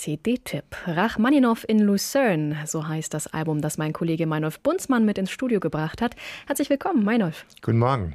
CD-Tipp. Rachmaninow in Lucerne, so heißt das Album, das mein Kollege Meinolf Bunzmann mit ins Studio gebracht hat. Herzlich willkommen, Meinolf. Guten Morgen.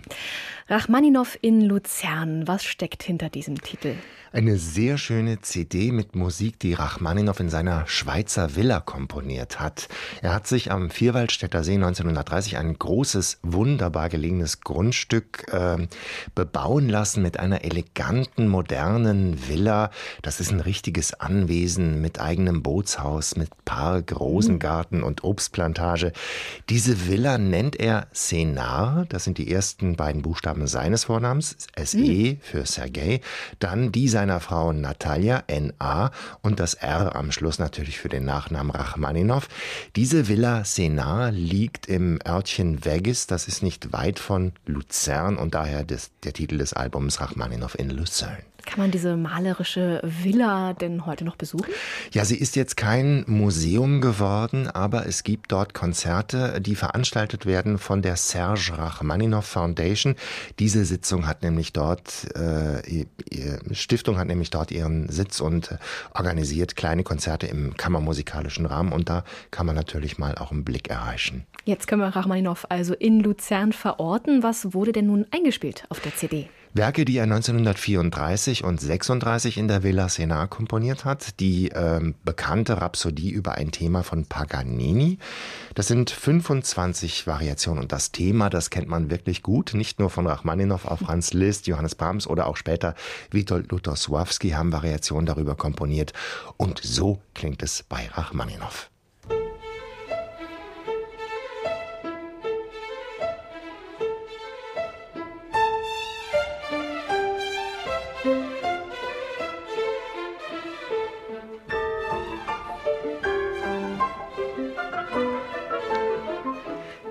Rachmaninow in Luzern, was steckt hinter diesem Titel? Eine sehr schöne CD mit Musik, die Rachmaninow in seiner Schweizer Villa komponiert hat. Er hat sich am Vierwaldstätter See 1930 ein großes, wunderbar gelegenes Grundstück äh, bebauen lassen mit einer eleganten, modernen Villa. Das ist ein richtiges Anwesen mit eigenem Bootshaus, mit Park, Rosengarten und Obstplantage. Diese Villa nennt er Senar. Das sind die ersten beiden Buchstaben seines Vornamens. SE für Sergei. Dann die seiner Frau Natalia, N.A. und das R am Schluss natürlich für den Nachnamen Rachmaninow. Diese Villa Senar liegt im Örtchen Vegas, das ist nicht weit von Luzern und daher des, der Titel des Albums Rachmaninow in Luzern. Kann man diese malerische Villa denn heute noch besuchen? Ja, sie ist jetzt kein Museum geworden, aber es gibt dort Konzerte, die veranstaltet werden von der Serge Rachmaninoff Foundation. Diese Sitzung hat nämlich dort, äh, Stiftung hat nämlich dort ihren Sitz und äh, organisiert kleine Konzerte im kammermusikalischen Rahmen und da kann man natürlich mal auch einen Blick erreichen. Jetzt können wir Rachmaninoff also in Luzern verorten. Was wurde denn nun eingespielt auf der CD? Werke, die er 1934 und 36 in der Villa Senar komponiert hat. Die ähm, bekannte Rhapsodie über ein Thema von Paganini. Das sind 25 Variationen und das Thema, das kennt man wirklich gut. Nicht nur von Rachmaninow, auch Franz Liszt, Johannes Brahms oder auch später Witold Lutoslawski haben Variationen darüber komponiert. Und so klingt es bei Rachmaninow.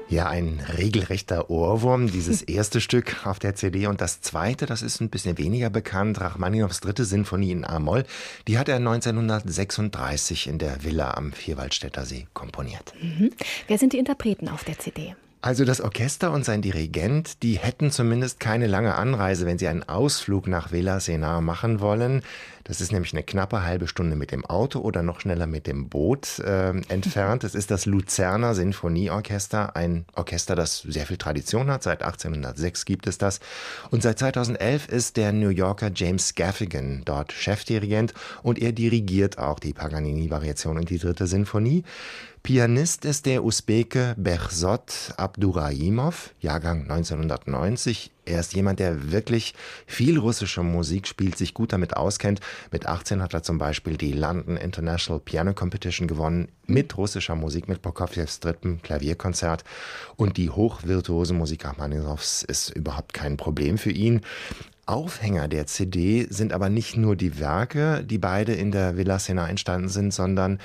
Ja, ein regelrechter Ohrwurm, dieses erste Stück auf der CD. Und das zweite, das ist ein bisschen weniger bekannt, Rachmaninows dritte Sinfonie in A-Moll. Die hat er 1936 in der Villa am Vierwaldstätter See komponiert. Mhm. Wer sind die Interpreten auf der CD? Also das Orchester und sein Dirigent, die hätten zumindest keine lange Anreise, wenn sie einen Ausflug nach Villa Senar machen wollen. Das ist nämlich eine knappe halbe Stunde mit dem Auto oder noch schneller mit dem Boot äh, entfernt. Es ist das Luzerner Sinfonieorchester, ein Orchester, das sehr viel Tradition hat. Seit 1806 gibt es das. Und seit 2011 ist der New Yorker James Gaffigan dort Chefdirigent und er dirigiert auch die Paganini-Variation und die dritte Sinfonie. Pianist ist der Usbeke Behzod Abdurahimov, Jahrgang 1990. Er ist jemand, der wirklich viel russische Musik spielt, sich gut damit auskennt. Mit 18 hat er zum Beispiel die London International Piano Competition gewonnen mit russischer Musik, mit Prokofjews dritten Klavierkonzert. Und die hochvirtuose Musik Rachmaninows ist überhaupt kein Problem für ihn. Aufhänger der CD sind aber nicht nur die Werke, die beide in der Villa Sena entstanden sind, sondern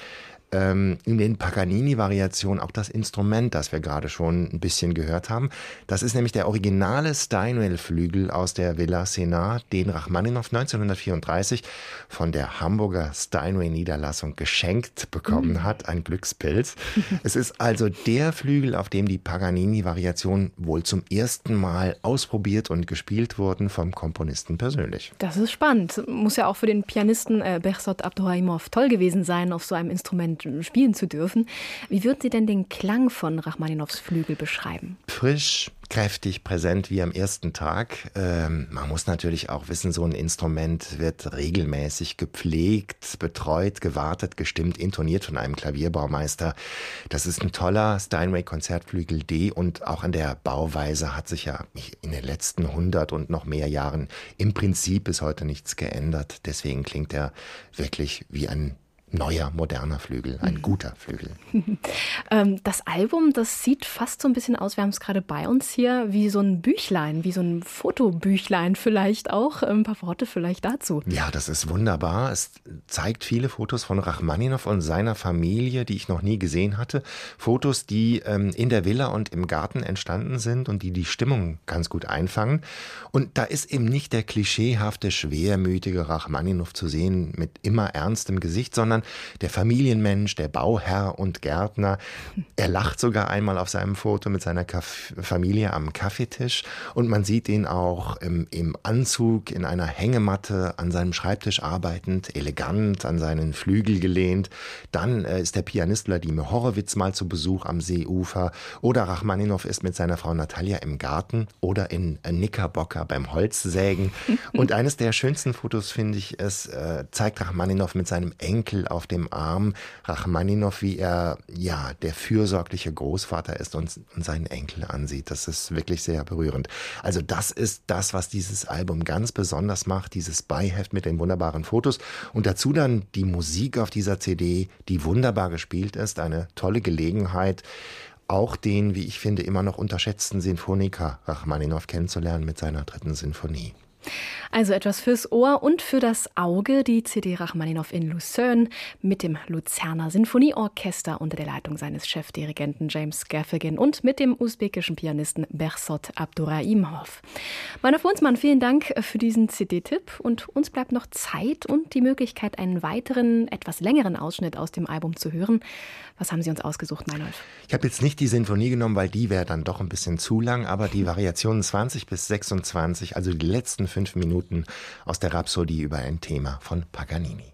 ähm, in den Paganini-Variationen auch das Instrument, das wir gerade schon ein bisschen gehört haben. Das ist nämlich der originale Steinway-Flügel aus der Villa Senar, den Rachmaninow 1934 von der Hamburger Steinway-Niederlassung geschenkt bekommen mhm. hat, ein Glückspilz. es ist also der Flügel, auf dem die Paganini-Variationen wohl zum ersten Mal ausprobiert und gespielt wurden vom Komponisten persönlich. Das ist spannend. Muss ja auch für den Pianisten äh, Behzod Abdurrahimov toll gewesen sein, auf so einem Instrument spielen zu dürfen. Wie würden Sie denn den Klang von Rachmaninows Flügel beschreiben? Frisch, kräftig, präsent wie am ersten Tag. Ähm, man muss natürlich auch wissen, so ein Instrument wird regelmäßig gepflegt, betreut, gewartet, gestimmt, intoniert von einem Klavierbaumeister. Das ist ein toller Steinway-Konzertflügel D und auch an der Bauweise hat sich ja in den letzten 100 und noch mehr Jahren im Prinzip bis heute nichts geändert. Deswegen klingt er wirklich wie ein neuer, moderner Flügel, ein mhm. guter Flügel. Ähm, das Album, das sieht fast so ein bisschen aus, wir haben es gerade bei uns hier, wie so ein Büchlein, wie so ein Fotobüchlein vielleicht auch. Ein paar Worte vielleicht dazu. Ja, das ist wunderbar. Es zeigt viele Fotos von Rachmaninow und seiner Familie, die ich noch nie gesehen hatte. Fotos, die ähm, in der Villa und im Garten entstanden sind und die die Stimmung ganz gut einfangen. Und da ist eben nicht der klischeehafte, schwermütige Rachmaninow zu sehen mit immer ernstem Gesicht, sondern sondern der Familienmensch, der Bauherr und Gärtner. Er lacht sogar einmal auf seinem Foto mit seiner Kaff Familie am Kaffeetisch und man sieht ihn auch im, im Anzug in einer Hängematte an seinem Schreibtisch arbeitend, elegant an seinen Flügel gelehnt. Dann äh, ist der Pianist Wladimir Horowitz mal zu Besuch am Seeufer oder Rachmaninow ist mit seiner Frau Natalia im Garten oder in Knickerbocker beim Holzsägen. Und eines der schönsten Fotos, finde ich, es äh, zeigt Rachmaninow mit seinem Enkel auf dem Arm. Rachmaninow, wie er, ja, der fürsorgliche Großvater ist und, seinen Enkel ansieht. Das ist wirklich sehr berührend. Also das ist das, was dieses Album ganz besonders macht, dieses Beiheft mit den wunderbaren Fotos. Und dazu dann die Musik auf dieser CD, die wunderbar gespielt ist. Eine tolle Gelegenheit, auch den, wie ich finde, immer noch unterschätzten Sinfoniker Rachmaninow kennenzulernen mit seiner dritten Sinfonie. Also etwas fürs Ohr und für das Auge, die CD Rachmaninow in Lucerne mit dem Luzerner Sinfonieorchester unter der Leitung seines Chefdirigenten James Gaffigan und mit dem usbekischen Pianisten Bersot Abduraimov. Meiner Funsmann, vielen Dank für diesen CD-Tipp und uns bleibt noch Zeit und die Möglichkeit, einen weiteren, etwas längeren Ausschnitt aus dem Album zu hören. Was haben Sie uns ausgesucht, Meinolf? Ich habe jetzt nicht die Sinfonie genommen, weil die wäre dann doch ein bisschen zu lang, aber die Variationen 20 bis 26, also die letzten fünf Minuten aus der Rhapsodie über ein Thema von Paganini.